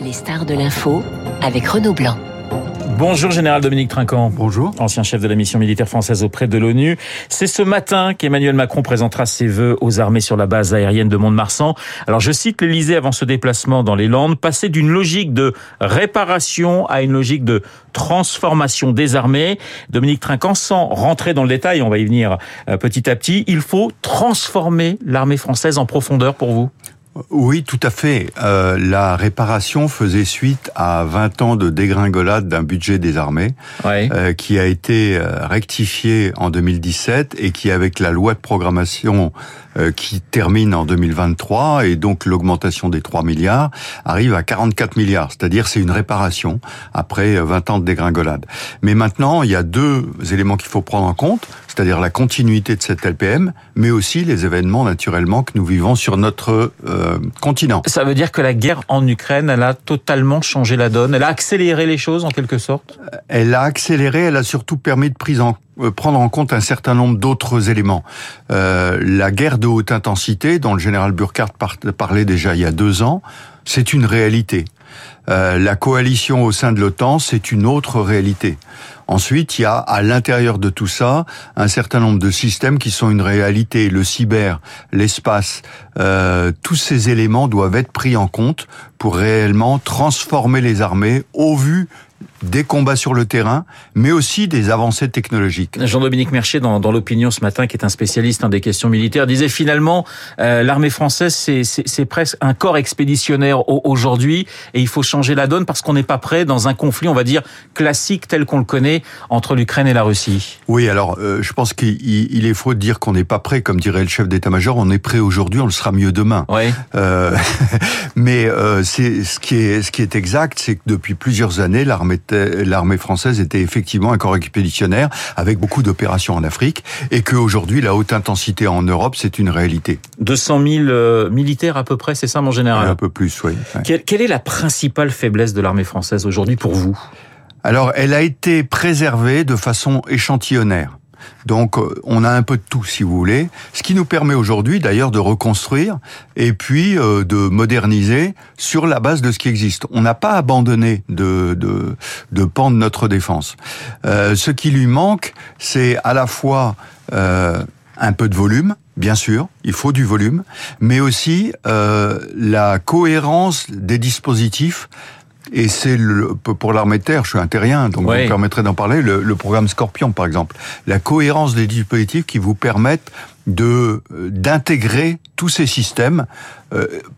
Les stars de l'info avec Renaud Blanc. Bonjour Général Dominique Trinquant. Bonjour. Ancien chef de la mission militaire française auprès de l'ONU. C'est ce matin qu'Emmanuel Macron présentera ses vœux aux armées sur la base aérienne de Mont-de-Marsan. Alors je cite l'Elysée avant ce déplacement dans les Landes, passer d'une logique de réparation à une logique de transformation des armées. Dominique Trinquant, sans rentrer dans le détail, on va y venir euh, petit à petit, il faut transformer l'armée française en profondeur pour vous oui, tout à fait. Euh, la réparation faisait suite à 20 ans de dégringolade d'un budget des armées, ouais. euh, qui a été euh, rectifié en 2017 et qui, avec la loi de programmation euh, qui termine en 2023 et donc l'augmentation des 3 milliards, arrive à 44 milliards. C'est-à-dire c'est une réparation après 20 ans de dégringolade. Mais maintenant, il y a deux éléments qu'il faut prendre en compte, c'est-à-dire la continuité de cette LPM, mais aussi les événements naturellement que nous vivons sur notre euh, continent. Ça veut dire que la guerre en Ukraine, elle a totalement changé la donne, elle a accéléré les choses en quelque sorte Elle a accéléré, elle a surtout permis de prise en prendre en compte un certain nombre d'autres éléments. Euh, la guerre de haute intensité, dont le général Burkhardt parlait déjà il y a deux ans, c'est une réalité. Euh, la coalition au sein de l'OTAN, c'est une autre réalité. Ensuite, il y a à l'intérieur de tout ça un certain nombre de systèmes qui sont une réalité. Le cyber, l'espace, euh, tous ces éléments doivent être pris en compte pour réellement transformer les armées au vu des combats sur le terrain, mais aussi des avancées technologiques. Jean-Dominique Mercier, dans, dans l'opinion ce matin, qui est un spécialiste hein, des questions militaires, disait finalement euh, l'armée française, c'est presque un corps expéditionnaire aujourd'hui, et il faut changer la donne parce qu'on n'est pas prêt dans un conflit, on va dire, classique tel qu'on le connaît entre l'Ukraine et la Russie. Oui, alors euh, je pense qu'il est faux de dire qu'on n'est pas prêt, comme dirait le chef d'état-major, on est prêt aujourd'hui, on le sera mieux demain. Ouais. Euh, mais c'est ce qui est ce qui est exact, c'est que depuis plusieurs années, l'armée l'armée française était effectivement un corps expéditionnaire avec beaucoup d'opérations en Afrique et qu'aujourd'hui, la haute intensité en Europe, c'est une réalité. 200 000 militaires à peu près, c'est ça mon général Un peu plus, oui. Quelle, quelle est la principale faiblesse de l'armée française aujourd'hui pour vous? Alors, elle a été préservée de façon échantillonnaire. Donc on a un peu de tout si vous voulez, ce qui nous permet aujourd'hui d'ailleurs de reconstruire et puis euh, de moderniser sur la base de ce qui existe. On n'a pas abandonné de, de, de pan de notre défense. Euh, ce qui lui manque, c'est à la fois euh, un peu de volume, bien sûr, il faut du volume, mais aussi euh, la cohérence des dispositifs et c'est le, pour l'armée de terre, je suis un terrien, donc Oui. vous me permettrez d'en parler, le, le programme Scorpion par exemple. La cohérence des dispositifs qui vous permettent de euh, d'intégrer tous ces systèmes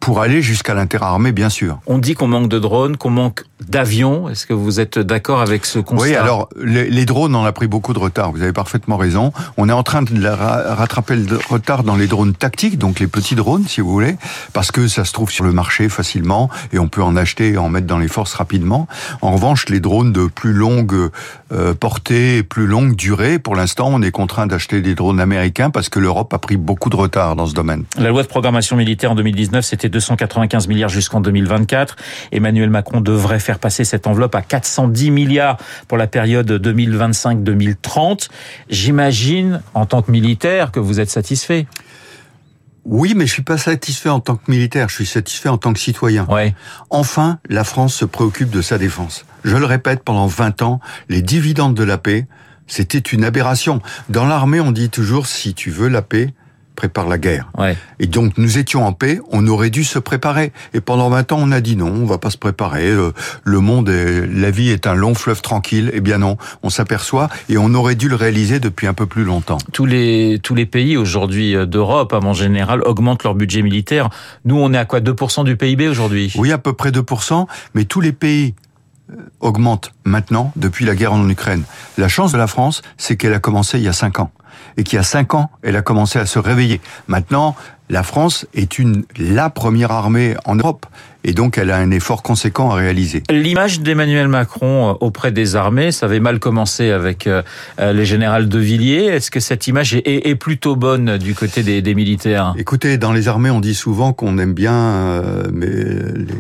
pour aller jusqu'à l'interarmée, bien sûr. On dit qu'on manque de drones, qu'on manque d'avions. Est-ce que vous êtes d'accord avec ce constat Oui, alors les, les drones, on a pris beaucoup de retard. Vous avez parfaitement raison. On est en train de rattraper le retard dans les drones tactiques, donc les petits drones, si vous voulez, parce que ça se trouve sur le marché facilement et on peut en acheter et en mettre dans les forces rapidement. En revanche, les drones de plus longue euh, portée, plus longue durée, pour l'instant, on est contraint d'acheter des drones américains parce que l'Europe a pris beaucoup de retard dans ce domaine. La loi de programmation militaire en 2019, c'était 295 milliards jusqu'en 2024. Emmanuel Macron devrait faire passer cette enveloppe à 410 milliards pour la période 2025-2030. J'imagine, en tant que militaire, que vous êtes satisfait. Oui, mais je suis pas satisfait en tant que militaire, je suis satisfait en tant que citoyen. Ouais. Enfin, la France se préoccupe de sa défense. Je le répète, pendant 20 ans, les dividendes de la paix, c'était une aberration. Dans l'armée, on dit toujours, si tu veux la paix, prépare la guerre. Ouais. Et donc, nous étions en paix, on aurait dû se préparer. Et pendant 20 ans, on a dit non, on va pas se préparer. euh, Le monde, est, la vie est un long fleuve tranquille. Eh bien non, on s'aperçoit et on aurait dû le réaliser depuis un peu plus longtemps. Tous les, tous les pays aujourd'hui euh, d'Europe, en général, augmentent leur budget militaire. Nous, on est à quoi 2% du PIB aujourd'hui? Oui, à peu près 2%, mais tous les pays euh, augmentent maintenant depuis la guerre en Ukraine. La chance de la France, c'est qu'elle a commencé il y a 5 ans. Et qu'il y a 5 ans, elle a commencé à se réveiller. Maintenant, la France est une, la première armée en Europe. Et donc, elle a un effort conséquent à réaliser. L'image d'Emmanuel Macron euh, auprès des armées, ça avait mal commencé avec euh, euh, les générales de Villiers. Est-ce que cette image est, plutôt bonne du côté des, des militaires? Écoutez, dans les armées, on dit souvent qu'on aime bien, euh, mais les-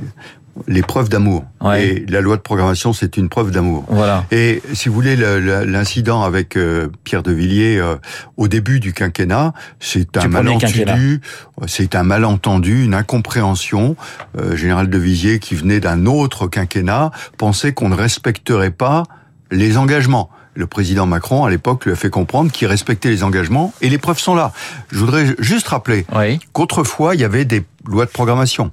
les preuves d'amour. Et la loi de programmation, c'est une preuve d'amour. Voilà. Et si vous voulez, l'incident avec euh, Pierre de Villiers euh, au début du quinquennat, c'est un malentendu, c'est un malentendu, une incompréhension. Euh, Général de Villiers, qui venait d'un autre quinquennat, pensait qu'on ne respecterait pas les engagements le président Macron, à l'époque, lui a fait comprendre qu'il respectait les engagements et les preuves sont là. Je voudrais juste rappeler qu'autrefois, il y avait des lois de programmation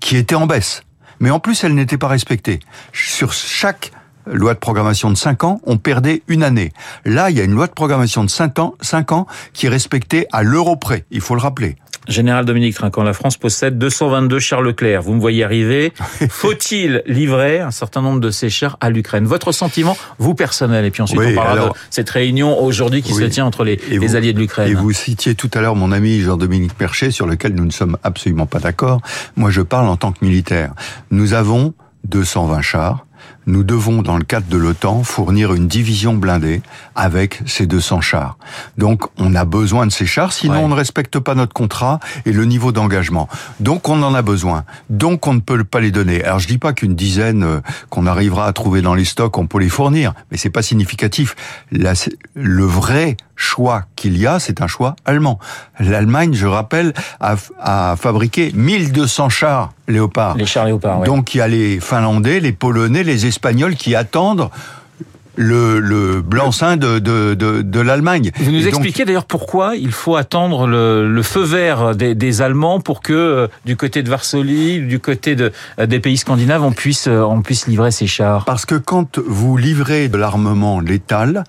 qui étaient en baisse mais en plus, elle n'était pas respectée. Sur chaque loi de programmation de 5 ans, on perdait une année. Là, il y a une loi de programmation de 5 ans, 5 ans qui est respectée à l'euro près, il faut le rappeler. Général Dominique Trinquant, la France possède 222 chars Leclerc. Vous me voyez arriver. Faut-il livrer un certain nombre de ces chars à l'Ukraine? Votre sentiment, vous personnel, et puis ensuite on parlera de cette réunion aujourd'hui qui se tient entre les, alliés de l'Ukraine. Et vous citiez tout à l'heure mon ami Jean-Dominique Perchet, sur lequel nous ne sommes absolument pas d'accord. Moi, je parle en tant que militaire. Nous avons 220 chars nous devons, dans le cadre de l'OTAN, fournir une division blindée avec ces 200 chars. Donc, on a besoin de ces chars, sinon on ne respecte pas notre contrat et le niveau d'engagement. Donc, on en a besoin. Donc, on ne peut pas les donner. Alors, je dis pas qu'une dizaine euh, qu'on arrivera à trouver dans les stocks, on peut les fournir, mais c'est pas significatif. le vrai choix qu'il y a, c'est un choix allemand. L'Allemagne, je rappelle, a, a fabriqué 1200 chars Léopard. Les chars Léopard, oui. Donc il y a les Finlandais, les Polonais, les Espagnols qui attendent le, le blanc-seing de, de, de, de l'Allemagne. Vous nous expliquez d'ailleurs pourquoi il faut attendre le, le feu vert des, des, Allemands pour que euh, du côté de Varsovie, du côté de, euh, des pays scandinaves, on puisse, euh, on puisse livrer ces chars. Parce que quand vous livrez de l'armement létal,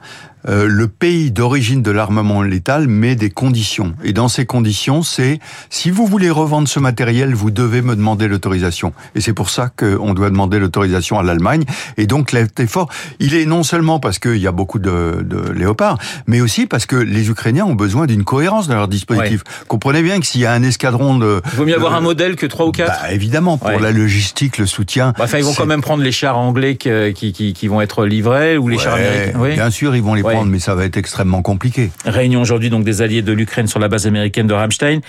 euh, le pays d'origine de l'armement létal met des conditions. Et dans ces conditions, c'est si vous voulez revendre ce matériel, vous devez me demander l'autorisation. Et c'est pour ça qu'on doit demander l'autorisation à l'Allemagne. Et donc l'effort, il est non seulement parce qu'il y a beaucoup de, de, léopards, mais aussi parce que les Ukrainiens ont besoin d'une cohérence dans leur dispositif. Comprenez bien que s'il y a un escadron de... Il vaut mieux avoir un modèle que trois ou quatre bah, Évidemment, pour la logistique, le soutien. Bah, enfin, ils vont quand même prendre les chars anglais qui, qui, qui, vont être livrés ou les chars américains. Oui. Bien sûr, ils vont les prendre mais ça va être extrêmement compliqué. Réunion aujourd'hui donc des alliés de l'Ukraine sur la base américaine de Ramstein.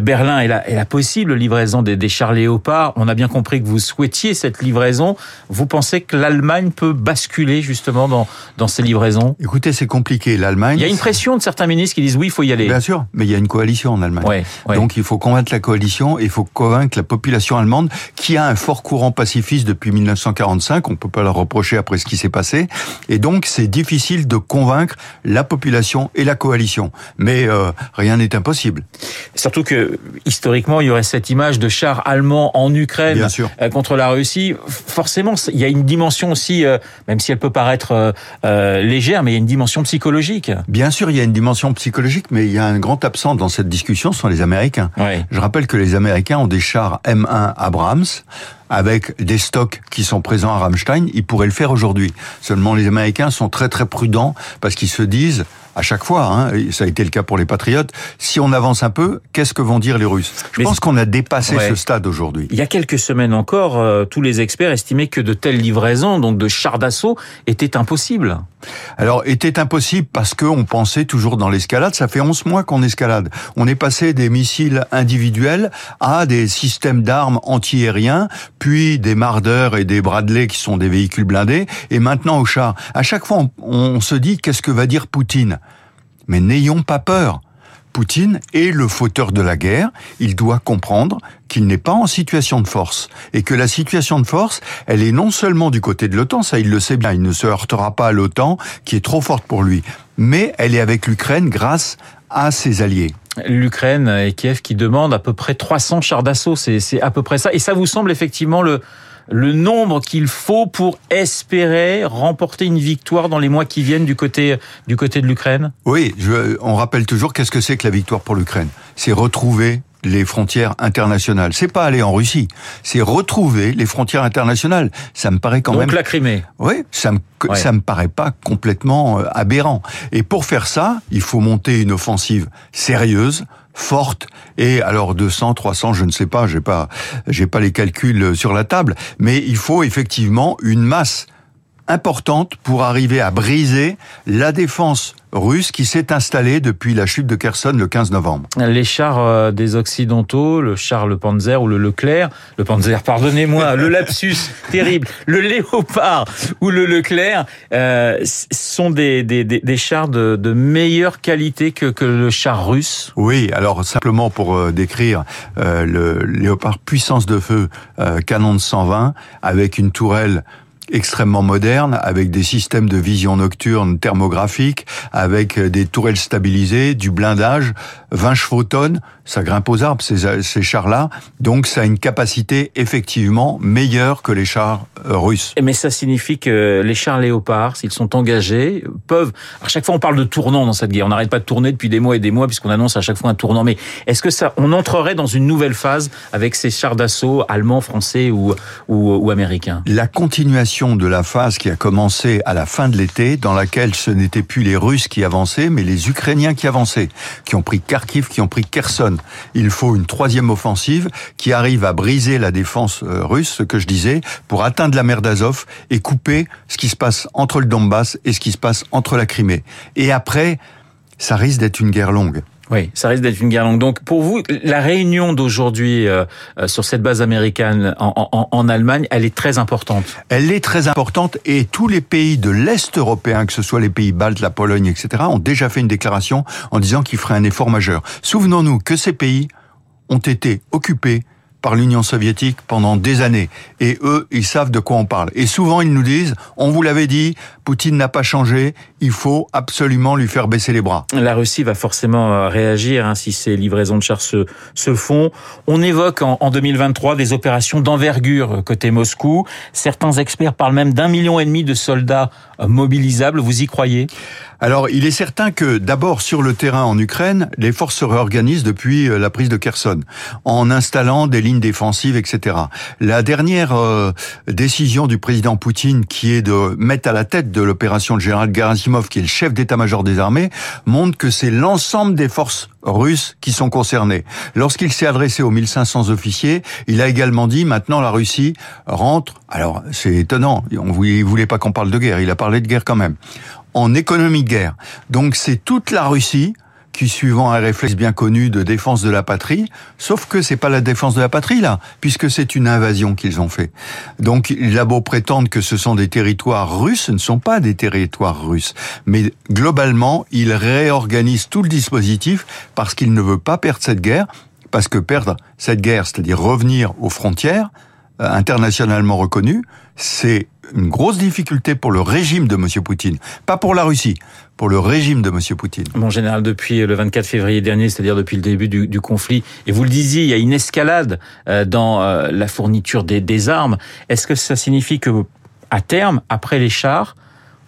Berlin est la, est la possible livraison des, des chars Léopard. On a bien compris que vous souhaitiez cette livraison. Vous pensez que l'Allemagne peut basculer justement dans, dans ces livraisons? Écoutez, c'est compliqué. L'Allemagne. Il y a une pression de certains ministres qui disent oui, il faut y aller. Bien sûr, mais il y a une coalition en Allemagne. Ouais, Donc il faut convaincre la coalition, il faut convaincre la population allemande qui a un fort courant pacifiste depuis 1945. On peut pas leur reprocher après ce qui s'est passé. Et donc c'est difficile de convaincre la population et la coalition. Mais euh, rien n'est impossible. Surtout que historiquement, il y aurait cette image de chars allemands en Ukraine euh, contre la Russie. Forcément, il y a une dimension aussi, euh, même si elle peut paraître légère, mais il y a une dimension psychologique. Bien sûr, il y a une dimension psychologique, mais il y a un grand absent dans cette discussion, ce sont les Américains. Je rappelle que les Américains ont des chars M1 Abrams avec des stocks qui sont présents à Ramstein, ils pourraient le faire aujourd'hui. Seulement les Américains sont très très prudents parce qu'ils se disent à chaque fois, hein, ça a été le cas pour les patriotes, si on avance un peu, qu'est-ce que vont dire les Russes? Je pense qu'on a dépassé ce stade aujourd'hui. Il y a quelques semaines encore, euh, tous les experts estimaient que de telles livraisons, donc de chars d'assaut, étaient impossibles. Alors, était impossible parce qu'on pensait toujours dans l'escalade. Ça fait 11 mois qu'on escalade. On est passé des missiles individuels à des systèmes d'armes antiaériens, puis des Marder et des Bradley qui sont des véhicules blindés, et maintenant aux chars. À chaque fois, on se dit qu'est-ce que va dire Poutine? Mais n'ayons pas peur. Poutine est le fauteur de la guerre, il doit comprendre qu'il n'est pas en situation de force et que la situation de force, elle est non seulement du côté de l'OTAN, ça il le sait bien, il ne se heurtera pas à l'OTAN qui est trop forte pour lui, mais elle est avec l'Ukraine grâce à ses alliés. L'Ukraine et Kiev qui demandent à peu près 300 chars d'assaut, c'est à peu près ça. Et ça vous semble effectivement le, le nombre qu'il faut pour espérer remporter une victoire dans les mois qui viennent du côté du côté de l'Ukraine? Oui, je, on rappelle toujours qu'est-ce que c'est que la victoire pour l'Ukraine? C'est retrouver les frontières internationales. C'est pas aller en Russie, c'est retrouver les frontières internationales. Ça me paraît quand même. Donc la Crimée. Oui, ça me ça me paraît pas complètement euh, aberrant. Et pour faire ça, il faut monter une offensive sérieuse, forte. Et alors 200 300 je ne sais pas j'ai pas j'ai pas les calculs sur la table. Mais il faut effectivement une masse importante pour arriver à briser la défense russe qui s'est installée depuis la chute de Kherson le 15 novembre. Les chars euh, des Occidentaux, le char Le Panzer ou le Leclerc, le Panzer, pardonnez-moi, le lapsus terrible, le Léopard ou le Leclerc, euh, sont des, des, des, chars de, de, meilleure qualité que, que le char russe. Oui, alors simplement pour euh, décrire euh, le Léopard puissance de feu, euh, canon de 120, avec une tourelle extrêmement moderne, avec des systèmes de vision nocturne thermographique, avec des tourelles stabilisées, du blindage, 20 chevaux tonnes, ça grimpe aux arbres ces, ces chars-là, donc ça a une capacité effectivement meilleure que les chars euh, russes. Mais ça signifie que les chars léopards, s'ils sont engagés, peuvent... À chaque fois on parle de tournant dans cette guerre, on n'arrête pas de tourner depuis des mois et des mois puisqu'on annonce à chaque fois un tournant, mais est-ce que ça, on entrerait dans une nouvelle phase avec ces chars d'assaut allemands, français ou, ou, ou américains? La continuation de la phase qui a commencé à la fin de l'été, dans laquelle ce n'étaient plus les Russes qui avançaient, mais les Ukrainiens qui avançaient, qui ont pris Kharkiv, qui ont pris Kherson. Il faut une troisième offensive qui arrive à briser la défense euh, russe, ce que je disais, pour atteindre la mer d'Azov et couper ce qui se passe entre le Donbass et ce qui se passe entre la Crimée. Et après, ça risque d'être une guerre longue. Oui, ça risque d'être une guerre longue. Donc, pour vous, la réunion d'aujourd'hui euh, euh, sur cette base américaine en, en, en, Allemagne, elle est très importante. Elle est très importante et tous les pays de l'Est européen, que ce soit les pays baltes, la Pologne, etc., ont déjà fait une déclaration en disant qu'ils feraient un effort majeur. Souvenons-nous que ces pays ont été occupés par l'Union soviétique pendant des années. Et eux, ils savent de quoi on parle. Et souvent, ils nous disent, on vous l'avait dit, Poutine n'a pas changé, il faut absolument lui faire baisser les bras. La Russie va forcément euh, réagir hein, si ces livraisons de chars se, se font. On évoque en, en 2023 des opérations d'envergure côté Moscou. Certains experts parlent même d'un million et demi de soldats euh, mobilisables. Vous y croyez? Alors, il est certain que d'abord sur le terrain en Ukraine, les forces se réorganisent depuis euh, la prise de Kherson, en installant des lignes défensives, etc. La dernière euh, décision du président Poutine, qui est de mettre à la tête de l'opération le général Gerasimov, qui est le chef d'état-major des armées, montre que c'est l'ensemble des forces russes qui sont concernées. Lorsqu'il s'est adressé aux 1500 officiers, il a également dit maintenant la Russie rentre. Alors c'est étonnant, on voulait pas qu'on parle de guerre, il a parlé de guerre quand même en économie de guerre. Donc c'est toute la Russie qui, suivant un réflexe bien connu de défense de la patrie, sauf que c'est pas la défense de la patrie là, puisque c'est une invasion qu'ils ont fait. Donc il a beau prétendre que ce sont des territoires russes, ce ne sont pas des territoires russes, mais globalement il réorganise tout le dispositif parce qu'il ne veut pas perdre cette guerre, parce que perdre cette guerre, c'est-à-dire revenir aux frontières euh, internationalement reconnues, c'est une grosse difficulté pour le régime de M. Poutine, pas pour la Russie, pour le régime de M. Poutine. Mon général, depuis le 24 février dernier, c'est-à-dire depuis le début du, conflit, et vous le disiez, il y a une escalade euh, dans euh, la fourniture des, armes. Est-ce que ça signifie que, à terme, après les chars,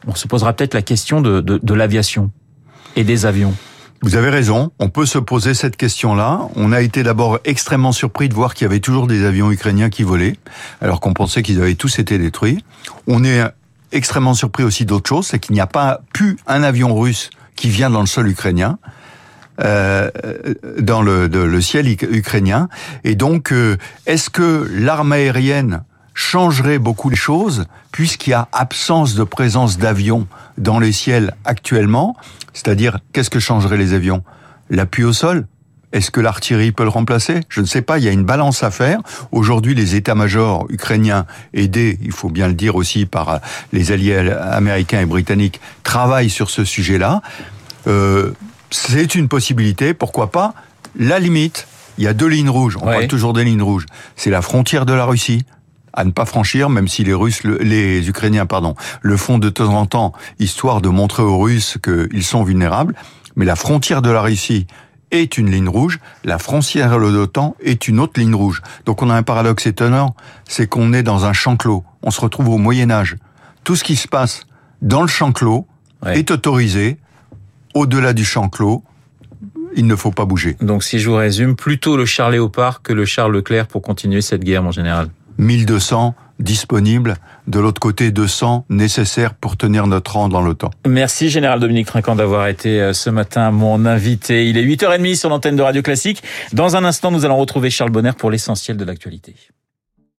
on se posera peut-être la question de l'aviation et des avions? Vous avez raison, on peut se poser cette question-là. On a été d'abord extrêmement surpris de voir qu'il y avait toujours des avions ukrainiens qui volaient, alors qu'on pensait qu'ils avaient tous été détruits. On est extrêmement surpris aussi d'autre chose, c'est qu'il n'y a pas pu un avion russe qui vient dans le sol ukrainien. Euh, dans le, ciel ukrainien. Et donc, euh, est-ce que l'arme aérienne changerait beaucoup les choses, puisqu'il y a absence de présence d'avions dans les ciels actuellement C'est-à-dire, qu'est-ce que changeraient les avions? L'appui au sol? Est-ce que l'artillerie peut le remplacer? Je ne sais pas, il y a une balance à faire. Aujourd'hui, les états-majors ukrainiens, aidés, il faut bien le dire aussi, par les alliés américains et britanniques, travaillent sur ce sujet-là. Euh, c'est une possibilité, pourquoi pas? La limite, il y a deux lignes rouges, on ouais. parle toujours des lignes rouges. C'est la frontière de la Russie, à ne pas franchir, même si les Russes, les Ukrainiens, pardon, le font de temps en temps, histoire de montrer aux Russes qu'ils sont vulnérables. Mais la frontière de la Russie est une ligne rouge, la frontière de l'OTAN est une autre ligne rouge. Donc on a un paradoxe étonnant, c'est qu'on est dans un champ clos. On se retrouve au Moyen Âge. Tout ce qui se passe dans le champ clos ouais. est autorisé. Au-delà du champ clos, il ne faut pas bouger. Donc si je vous résume, plutôt le char Léopard que le char Leclerc pour continuer cette guerre, mon général. 1200 disponibles, de l'autre côté 200 nécessaires pour tenir notre rang dans l'OTAN. Merci Général Dominique Trinquant d'avoir été euh, ce matin mon invité. Il est 8h30 sur l'antenne de Radio Classique. Dans un instant, nous allons retrouver Charles Bonner pour l'essentiel de l'actualité.